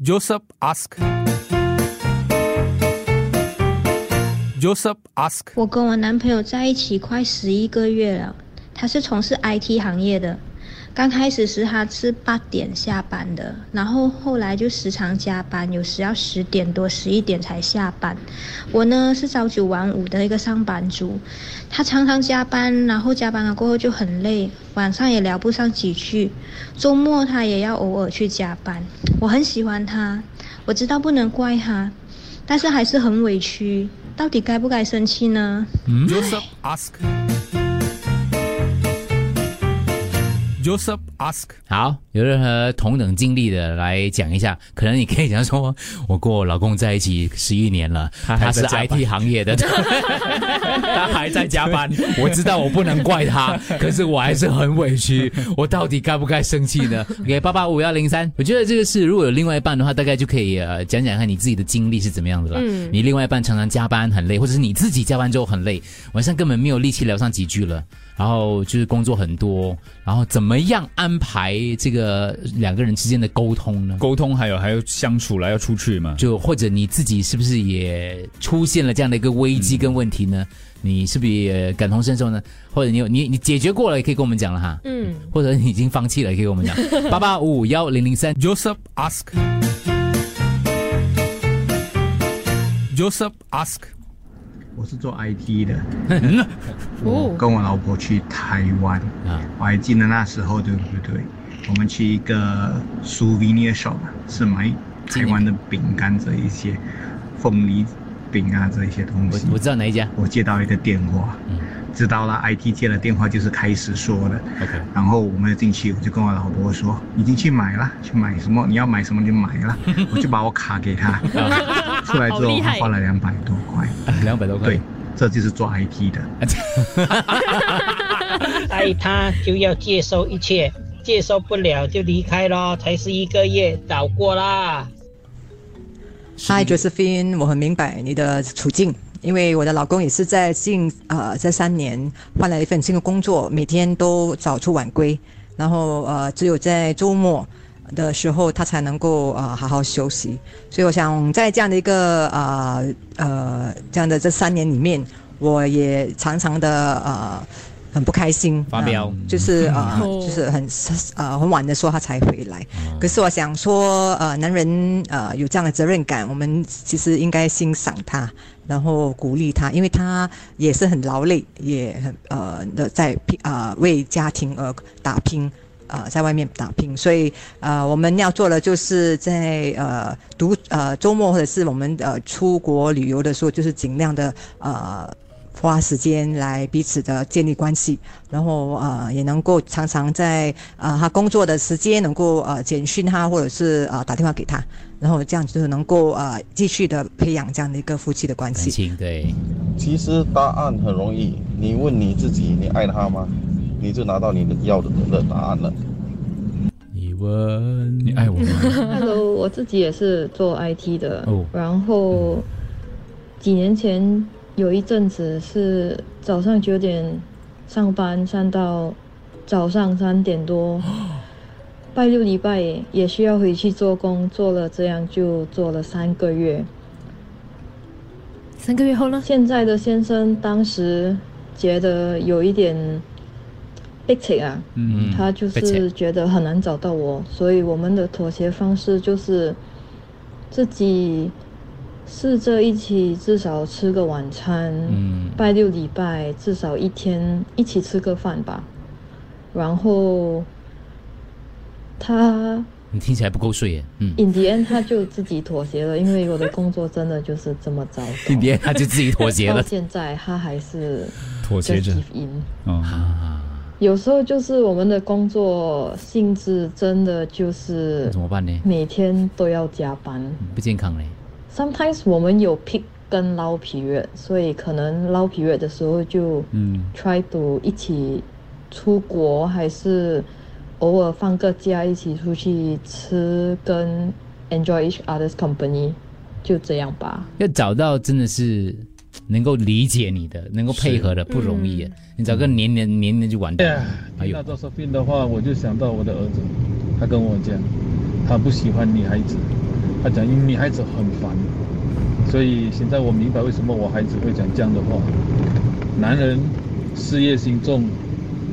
Joseph ask. Joseph ask. 我跟我男朋友在一起快十一个月了，他是从事 IT 行业的。刚开始时他是八点下班的，然后后来就时常加班，有时要十点多、十一点才下班。我呢是朝九晚五的一个上班族，他常常加班，然后加班了过后就很累，晚上也聊不上几句。周末他也要偶尔去加班。我很喜欢他，我知道不能怪他，但是还是很委屈。到底该不该生气呢？Joseph Joseph ask. 好，有任何同等经历的来讲一下，可能你可以讲说，我跟我老公在一起十一年了，他是 IT 行业的，他还在加班，我知道我不能怪他，可是我还是很委屈，我到底该不该生气呢？给八八五幺零三，我觉得这个是如果有另外一半的话，大概就可以呃讲讲看你自己的经历是怎么样的了。嗯你另外一半常常加班很累，或者是你自己加班之后很累，晚上根本没有力气聊上几句了。然后就是工作很多，然后怎么样安排这个两个人之间的沟通呢？沟通还有还要相处了，要出去嘛。就或者你自己是不是也出现了这样的一个危机跟问题呢？你是不是也感同身受呢？或者你有你你解决过了，也可以跟我们讲了哈。嗯，或者你已经放弃了，也可以跟我们讲。八八五五幺零零三 Joseph ask. Joseph ask. 我是做 IT 的，哦我跟我老婆去台湾，啊，我还记得那时候对不对？我们去一个 souvenir shop，是买台湾的饼干这一些，凤梨饼啊这一些东西。我我知道哪一家。我接到一个电话，嗯知道了 IT 接了电话就是开始说了，OK，然后我们进去，我就跟我老婆说，已经去买了，去买什么？你要买什么就买了，我就把我卡给他，出来之后好厉害他花了两百多块，两百多块。对，这就是做 IT 的。爱 他就要接受一切，接受不了就离开咯，才是一个月，早过啦。Hi Josephine，我很明白你的处境，因为我的老公也是在近呃这三年换了一份新的工作，每天都早出晚归，然后呃只有在周末的时候他才能够呃好好休息，所以我想在这样的一个呃呃这样的这三年里面，我也常常的呃。很不开心，发飙呃就是呃，哦就是很呃很晚的时候他才回来。可是我想说，呃，男人呃有这样的责任感，我们其实应该欣赏他，然后鼓励他，因为他也是很劳累，也很呃的在拼呃为家庭而打拼。呃，在外面打拼，所以呃，我们要做的就是在呃读呃周末或者是我们呃出国旅游的时候，就是尽量的呃花时间来彼此的建立关系，然后呃也能够常常在呃他工作的时间能够呃简讯他，或者是呃打电话给他，然后这样就是能够呃继续的培养这样的一个夫妻的关感系。对，其实答案很容易，你问你自己，你爱他吗？你就拿到你的要的的答案了。你问你爱我吗？Hello，我自己也是做 IT 的，哦然后几年前有一阵子是早上九点上班上到早上三点多，拜六礼拜也也需要回去做工，做了这样就做了三个月。三个月后呢？现在的先生当时觉得有一点悲情啊，嗯，他就是觉得很难找到我，所以我们的妥协方式就是自己试着一起至少吃个晚餐，嗯拜六礼拜至少一天一起吃个饭吧，然后他你听起来不够睡耶。嗯，in the end 他就自己妥协了，因为我的工作真的就是这么糟糕，今天他就自己妥协了 到了。现在他还是妥协啊，有时候就是我们的工作性质真的就是怎么办呢？每天都要加班。不健康嘞。Sometimes 我们有 peak 跟 low period，所以可能 low period 的时候就嗯 try to 一起出国，还是偶尔放个假一起出去吃，跟 enjoy each other's company，就这样吧。要找到真的是能够理解你的、能够配合的不容易耶。你找个年年年年就完蛋了。哎呦听到，Josephine 的话，我就想到我的儿子，他跟我讲，他不喜欢女孩子，他讲女孩子很烦，所以现在我明白为什么我孩子会讲这样的话。男人事业心重，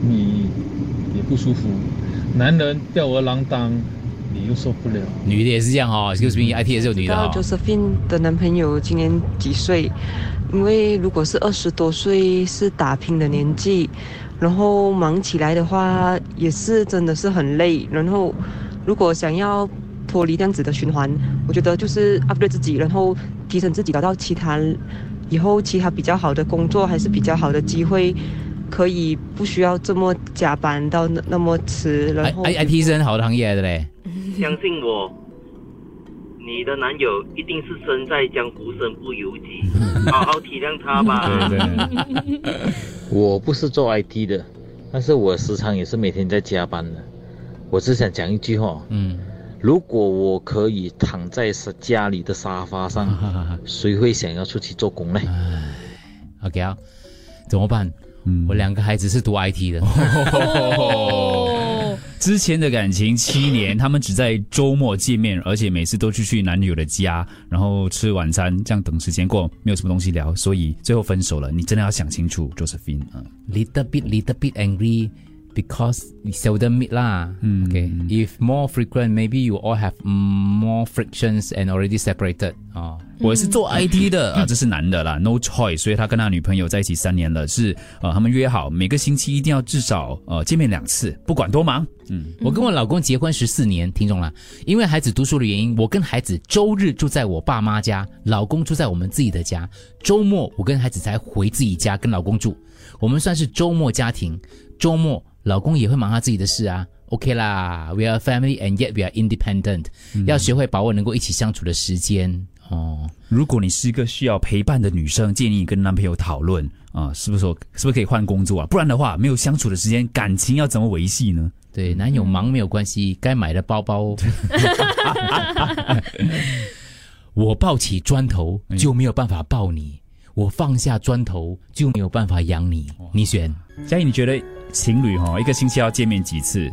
你也不舒服；男人吊儿郎当，你又受不了。女的也是这样哦，excuse me，IT 也是有女的道哦。Josephine 的男朋友今年几岁？因为如果是二十多岁，是打拼的年纪，然后忙起来的话，也是真的是很累。然后如果想要脱离这样子的循环，我觉得就是 upgrade 自己，然后提升自己，找到其他以后其他比较好的工作，还是比较好的机会，可以不需要这么加班到那那么迟。然后 I I T 是很好的行业来的嘞。相信我，你的男友一定是身在江湖身不由己，好好体谅他吧。我不是做 IT 的，但是我时常也是每天在加班的。我只想讲一句话，嗯，如果我可以躺在是家里的沙发上，谁会想要出去做工呢？OK 啊，怎么办？我两个孩子是读 IT 的。之前的感情七年，他们只在周末见面，而且每次都去去男友的家，然后吃晚餐，这样等时间过，没有什么东西聊，所以最后分手了。你真的要想清楚，Josephine 啊。little bit little bit angry because we seldom meet 啦。嗯，OK。If more frequent, maybe you all have more frictions and already separated 啊。我是做 IT 的啊，这是男的啦，no choice，所以他跟他女朋友在一起三年了，是呃，他们约好每个星期一定要至少呃见面两次，不管多忙。嗯，我跟我老公结婚十四年，听众了，因为孩子读书的原因，我跟孩子周日住在我爸妈家，老公住在我们自己的家，周末我跟孩子才回自己家跟老公住，我们算是周末家庭。周末老公也会忙他自己的事啊，OK 啦，We are family and yet we are independent，、要学会把握能够一起相处的时间哦。如果你是一个需要陪伴的女生，建议你跟男朋友讨论啊，是不是说是不是可以换工作啊？不然的话，没有相处的时间，感情要怎么维系呢？对，男友忙没有关系，该买的包包。我抱起砖头就没有办法抱你，我放下砖头就没有办法养你。你选？嘉怡，你觉得情侣哈、一个星期要见面几次？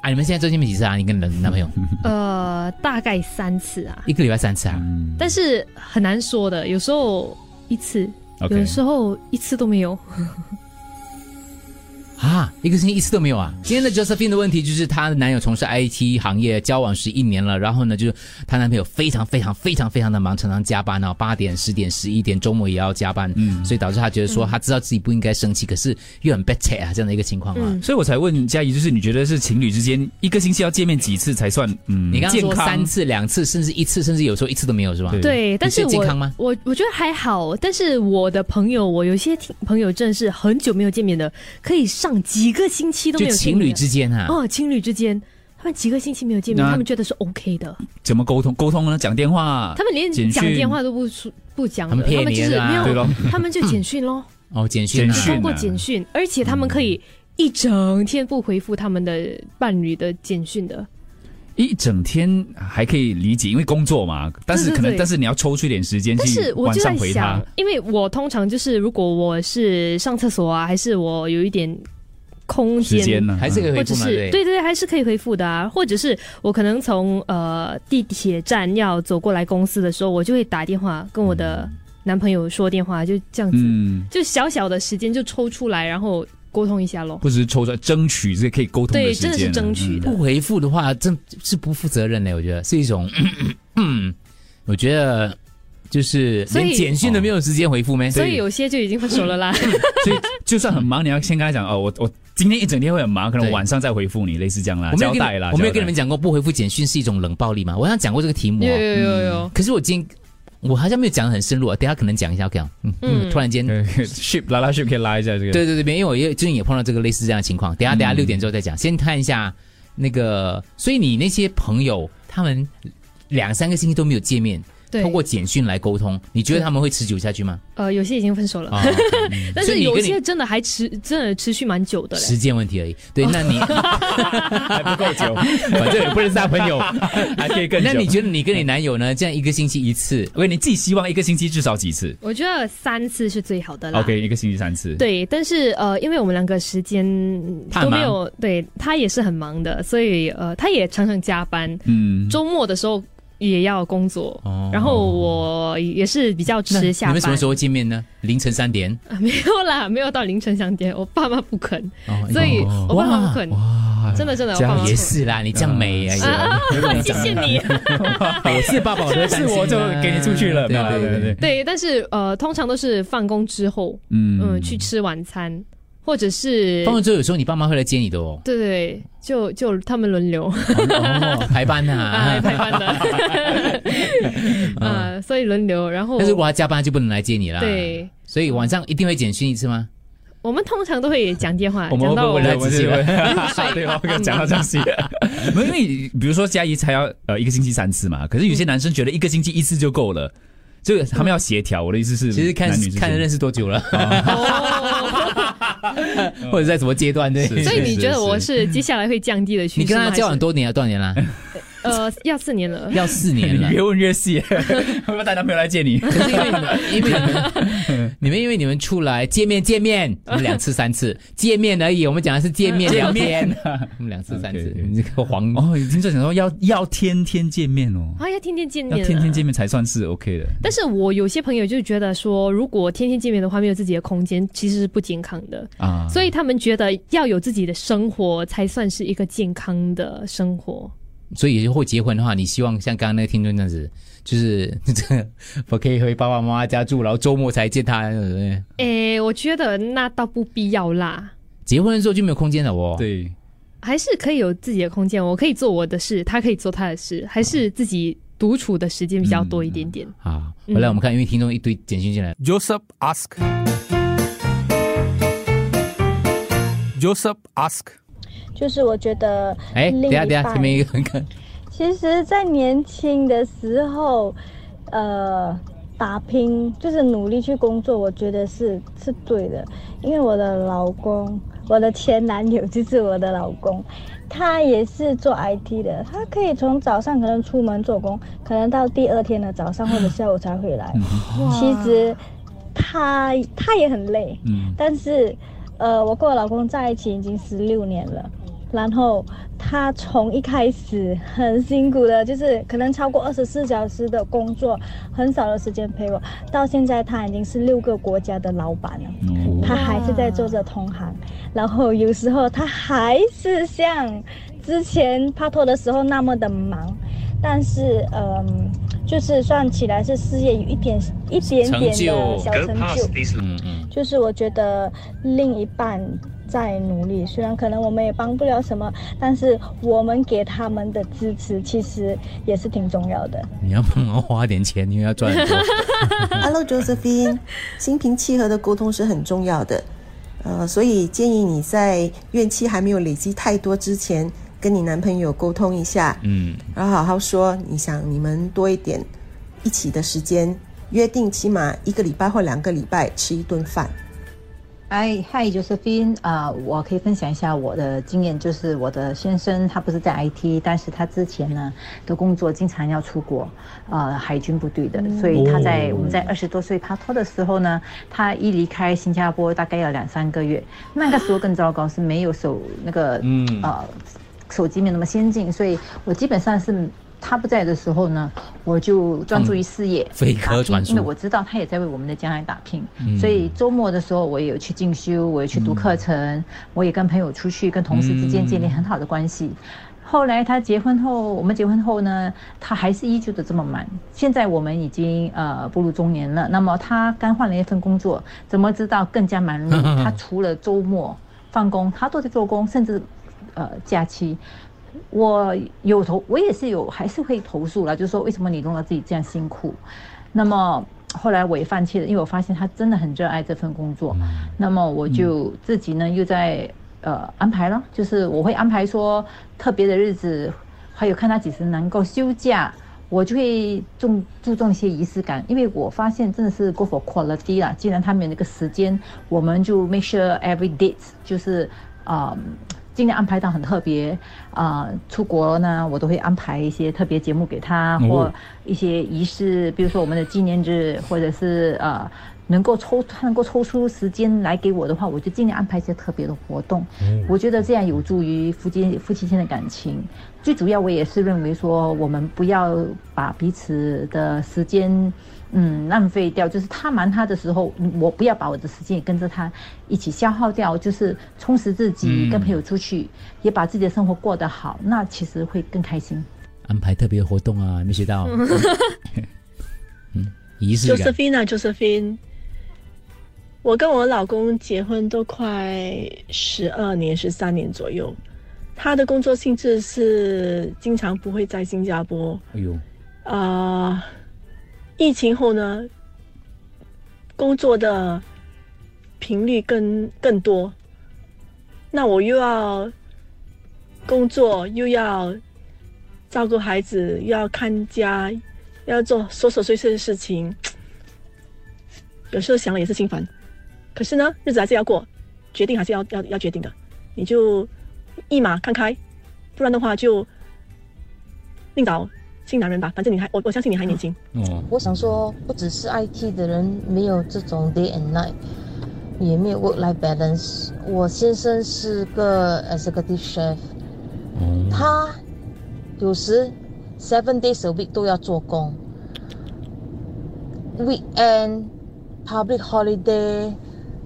啊，你们现在周见面几次啊？你跟你的男朋友 呃，大概三次啊，一个礼拜三次啊？但是很难说的，有时候一次有时候一次都没有。啊，一个星期一次都没有啊！今天的 Josephine 的问题就是，她的男友从事 IT 行业，交往十一年了，然后呢，就是她男朋友非常非常非常非常的忙，常常加班哦，八点、十点、十一点，周末也要加班，嗯，所以导致她觉得说，她知道自己不应该生气，可是又很 bad 啊，这样的一个情况啊。所以我才问佳怡，就是你觉得是情侣之间一个星期要见面几次才算嗯你刚刚说健康？三次、两次，甚至一次，甚至有时候一次都没有，是吧？对，但是我健康吗？我我觉得还好，但是我的朋友，我有些听朋友真的是很久没有见面的，可以上几个星期都没有就情侣之间啊哦，情侣之间，他们几个星期没有见面，他们觉得是 OK 的，怎么沟通？沟通呢？讲电话？他们连讲电话都不说不讲，他们就是没有，他们就简讯喽，哦，简讯、啊，通过简讯，而且他们可以一整天不回复他们的伴侣的简讯的。一整天还可以理解，因为工作嘛。但是可能，对对对但是你要抽出一点时间但去晚是我就在上回他想。，因为我通常就是如果我是上厕所啊，还是我有一点空间，时间呢还是可以回或者是复嘛对对还是可以回复的啊。或者是我可能从呃地铁站要走过来公司的时候，我就会打电话跟我的男朋友说电话，就这样子，嗯，就小小的时间就抽出来，然后沟通一下咯。不只是抽出来，争取这个可以沟通的时间。真的是争取的不回复的话，这是不负责任的。我觉得是一种，嗯，我觉得就是连简讯都没有时间回复咩？所以有些就已经分手了啦。所以就算很忙，你要先跟他讲哦，我我今天一整天会很忙，可能晚上再回复你，类似这样啦，交代啦。我没有跟你们讲过不回复简讯是一种冷暴力吗？我好像讲过这个题目、哦，有有有有可是我今天我好像没有讲的很深入啊，等下可能讲一下，OK 啊？嗯嗯，嗯突然间。ship 拉拉 ship 可以拉一下这个。对对对，因为我也最近也碰到这个类似这样的情况。等下等下嗯六点之后再讲，先看一下那个。所以你那些朋友，他们两三个星期都没有见面，对通过简讯来沟通，你觉得他们会持久下去吗？呃，有些已经分手了，啊但是有些真的还持真的持续蛮久的嘞。时间问题而已。对，那你还不够久，反正也不认识他朋友，还可以更久。那你觉得你跟你男友呢？这样一个星期一次，喂，你自己希望一个星期至少几次我觉得三次是最好的啦。？OK，一个星期三次。对，但是呃，因为我们两个时间都没有，对他也是很忙的，所以呃，他也常常加班。嗯周末的时候也要工作，哦。然后我也是比较迟下班。你们什么时候见面呢？凌晨三点。啊没有啦，没有到凌晨三点，我爸妈不肯，哦所以哦。我爸妈不肯，真的真的，也是啦，你这样美哎啊啊 谢谢你。我是爸爸，我都会担心啊。是我就给你出去了对对对对。对，但是呃，通常都是放工之后，嗯。嗯，去吃晚餐，或者是放完之后，有时候你爸妈会来接你的哦。对对对，就就他们轮流，哦，排班呐、啊，排班的，啊，所以轮流，然后但是如果他加班，就不能来接你啦。，对，所以晚上一定会简讯一次吗？我们通常都会讲电话，我们讲到会 不会来仔细了睡对哦，刚讲到这样细，没有因为比如说嘉怡才要呃一个星期三次嘛，可是有些男生觉得一个星期一次就够了，这个他们要协调。我的意思是，其实看看认识多久了，或者在什么阶段对。所以你觉得我是接下来会降低的趋势？你跟他交往多年啊？多少年啦？呃，要四年了，要四年了 你。越问越细，会不会带男朋友来见你？可是因为你们，因为你们，你们因为你们出来见面见面，你们两次三次见面而已。我们讲的是见面聊天，我们两次三次。你这个黄哦，听众讲说要要天天见面哦，啊，要天天见面，要天天见面才算是 OK 的。但是我有些朋友就觉得说，如果天天见面的话，没有自己的空间，其实是不健康的啊所以他们觉得要有自己的生活，才算是一个健康的生活。所以以后结婚的话，你希望像刚刚那个听众这样子，就是 这个我可以回爸爸妈妈家住，然后周末才见他，对不对？诶，我觉得那倒不必要啦，结婚的时候就没有空间了哦。对，还是可以有自己的空间，我可以做我的事，他可以做他的事，还是自己独处的时间比较多一点点。好，回来我们看，因为听众一堆简讯进来。Joseph ask. Joseph ask. 就是我觉得哎，等一下等一下，前面一个很可，其实，在年轻的时候，呃，打拼就是努力去工作，我觉得是是对的。因为我的老公，我的前男友就是我的老公，他也是做 IT 的，他可以从早上可能出门做工，可能到第二天的早上 或者下午才回来。其实他他也很累，嗯。但是，呃，我跟我老公在一起已经十六年了，然后他从一开始很辛苦的，就是可能超过二十四小时的工作，很少的时间陪我，到现在他已经是六个国家的老板了，他还是在做着同行，然后有时候他还是像之前拍拖的时候那么的忙，但是，嗯。就是算起来是事业有一点一点点的小成就，嗯嗯，就是我觉得另一半在努力，虽然可能我们也帮不了什么，但是我们给他们的支持其实也是挺重要的。你要帮忙花点钱，因为要赚很多。Hello Josephine，心平气和的沟通是很重要的，呃，所以建议你在怨气还没有累积太多之前，跟你男朋友沟通一下，嗯，然后好好说，你想你们多一点一起的时间，约定起码一个礼拜或两个礼拜吃一顿饭。嗨嗨，Josephine 啊、我可以分享一下我的经验，就是我的先生他不是在 IT，但是他之前呢的工作经常要出国，呃，海军部队的，所以他在、我们在二十多岁拍拖的时候呢，他一离开新加坡大概要两三个月，那个时候更糟糕，是没有手那个嗯呃手机没有那么先进，所以我基本上是。他不在的时候呢，我就专注于事业，飞鸽传书因为我知道他也在为我们的将来打拼，嗯所以周末的时候我也有去进修，我也去读课程，我也跟朋友出去，跟同事之间建立很好的关系。后来他结婚后，我们结婚后呢，他还是依旧的这么忙。现在我们已经呃步入中年了，那么他刚换了一份工作，怎么知道更加忙碌？他除了周末放工，他都在做工，甚至呃假期。我有投，我也是有，还是会投诉了，就是说为什么你弄到自己这样辛苦？那么后来我也放弃了，因为我发现他真的很热爱这份工作。那么我就自己呢又在呃安排了，就是我会安排说特别的日子，还有看他几时能够休假。我就会重注重一些仪式感，因为我发现真的是 go for quality 啦。既然他们有那个时间，我们就 make sure every date 就是啊、尽量安排到很特别啊、出国呢，我都会安排一些特别节目给他，哦。或一些仪式，比如说我们的纪念日，或者是呃能够抽他能够抽出时间来给我的话，我就尽量安排一些特别的活动。嗯我觉得这样有助于夫妻夫妻间的感情。最主要，我也是认为说，我们不要把彼此的时间，嗯，浪费掉。就是他忙他的时候，我不要把我的时间也跟着他一起消耗掉。就是充实自己，嗯跟朋友出去，也把自己的生活过得好，那其实会更开心。安排特别活动啊，没学到。嗯，仪式感。Josephine 啊，Josephine，我跟我老公结婚都快十二年、十三年左右。他的工作性质是经常不会在新加坡。哎呦，啊、疫情后呢，工作的频率更更多。那我又要工作，又要照顾孩子，又要看家，要做琐琐碎碎的事情，有时候想了也是心烦。可是呢，日子还是要过，决定还是要要要决定的，你就一马看开，不然的话就另找新男人吧。反正你还我我相信你还年轻。嗯，我想说，不只是 IT 的人没有这种 day and night，也没有 work life balance。我先生是个 executive chef，、他有时 seven days a week 都要做工，weekend、public holiday、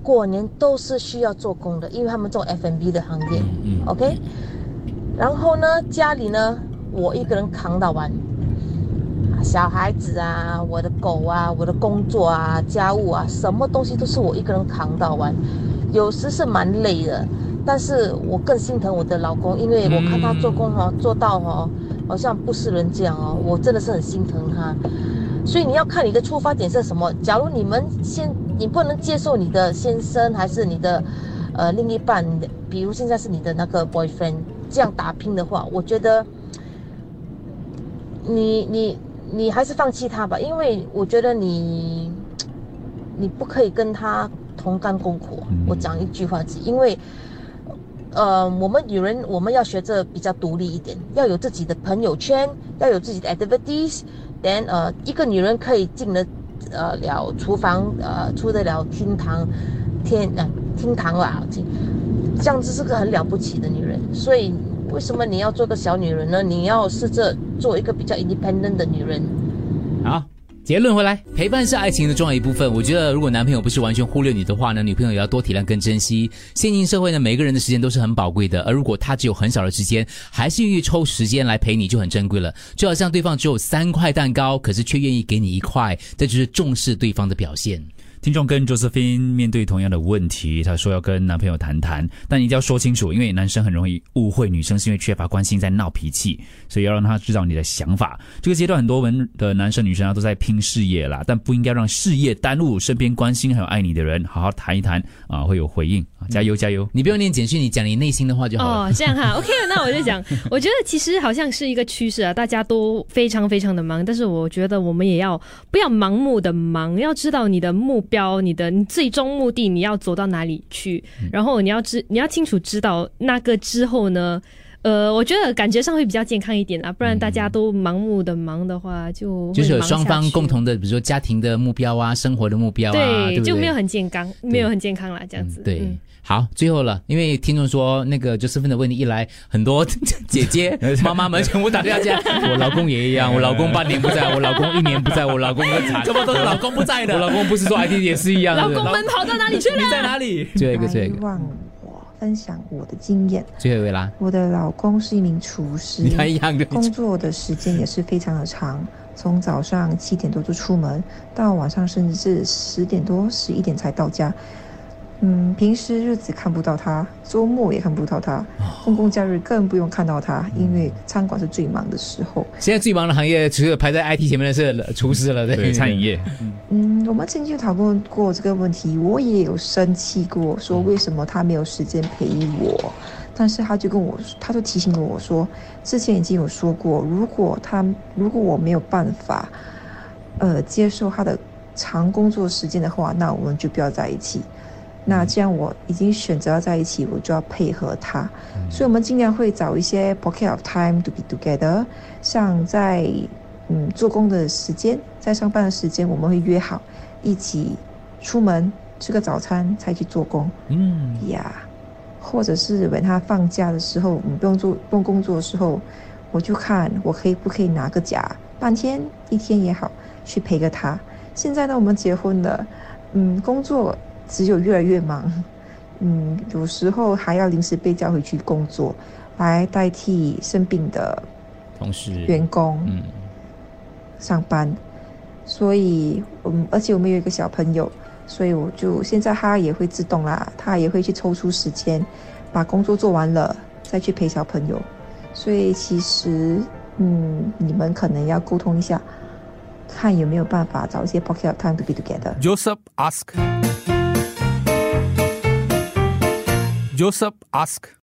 过年都是需要做工的，因为他们做 F&B 的行业、o k 然后呢，家里呢，我一个人扛到完。小孩子啊，我的狗啊，我的工作啊，家务啊，什么东西都是我一个人扛到完，有时是蛮累的，但是我更心疼我的老公，因为我看他做工哦，做到哦，好像不是人这样哦，我真的是很心疼他。所以你要看你的出发点是什么。假如你们先，你不能接受你的先生还是你的呃另一半，比如现在是你的那个 boyfriend 这样打拼的话，我觉得你你你还是放弃他吧，因为我觉得你你不可以跟他同甘共苦。我讲一句话，因为呃，我们女人我们要学着比较独立一点，要有自己的朋友圈，要有自己的 activities。then 呃，一个女人可以进得呃了厨房，呃出得了厅堂，天呃厅堂啊，这样子是个很了不起的女人。所以为什么你要做个小女人呢？你要试着做一个比较 independent 的女人。好，结论回来，陪伴是爱情的重要一部分。我觉得，如果男朋友不是完全忽略你的话呢，女朋友也要多体谅跟珍惜。现今社会呢，每个人的时间都是很宝贵的，而如果他只有很少的时间，还是愿意抽时间来陪你，就很珍贵了。就好像对方只有三块蛋糕，可是却愿意给你一块，这就是重视对方的表现。听众跟 Josephine 面对同样的问题，她说要跟男朋友谈谈，但一定要说清楚，因为男生很容易误会女生是因为缺乏关心在闹脾气，所以要让他知道你的想法。这个阶段很多文的男生女生啊都在拼事业啦，但不应该让事业耽误身边关心还有爱你的人，好好谈一谈啊，会有回应，加油加油！你不用念简讯，你讲你内心的话就好了。哦，这样哈，OK，那我就讲，我觉得其实好像是一个趋势啊，大家都非常非常的忙，但是我觉得我们也要不要盲目的忙，要知道你的目标，你的你最终目的你要走到哪里去，然后你要知你要清楚知道那个之后呢。呃，我觉得感觉上会比较健康一点啊，不然大家都盲目的忙的话，就会就是有双方共同的，比如说家庭的目标啊，生活的目标啊，对就没有很健康，没有很健康啦，这样子。对。嗯好，最后了，因为听众说那个 Josephine 的问题一来，很多 姐姐 妈妈们全部打电话进来，我老公也一样，我老公半年不在，我老公一年不在，我老公很惨，这么都是老公不在的我老公不是说 IT 也是一样的。老公们跑到哪里去了？你在哪里？最后一个，最后一个，分享我的经验。最后一位啦。我的老公是一名厨师，你看一样的工作的时间也是非常的长，从早上七点多就出门，到晚上甚至是十点多、十一点才到家。嗯，平时日子看不到他，周末也看不到他，公共假日更不用看到他，因为餐馆是最忙的时候。现在最忙的行业，除了排在 IT 前面的是厨师了，对，餐饮业。嗯，我们曾经讨论过这个问题，我也有生气过，说为什么他没有时间陪我。但是他就跟我，他就提醒我说，之前已经有说过，如果他如果我没有办法，呃，接受他的长工作时间的话，那我们就不要在一起。那这样我已经选择要在一起，我就要配合他，所以我们尽量会找一些 pocket of time to be together，像在嗯做工的时间，在上班的时间，我们会约好一起出门吃个早餐才去做工。嗯。呀，或者是 when 他放假的时候，你不用做不用工作的时候，我就看我可以不可以拿个假，半天一天也好，去陪个他。现在呢，我们结婚了，嗯，工作只有越来越忙，嗯，有时候还要临时被叫回去工作，来代替生病的同事。员工嗯。上班，所以嗯，而且我们有一个小朋友，所以我就现在他也会自动啦，他也会去抽出时间，把工作做完了再去陪小朋友，所以其实嗯，你们可能要沟通一下，看有没有办法找一些 pocket time to be together。Joseph ask. Joseph asked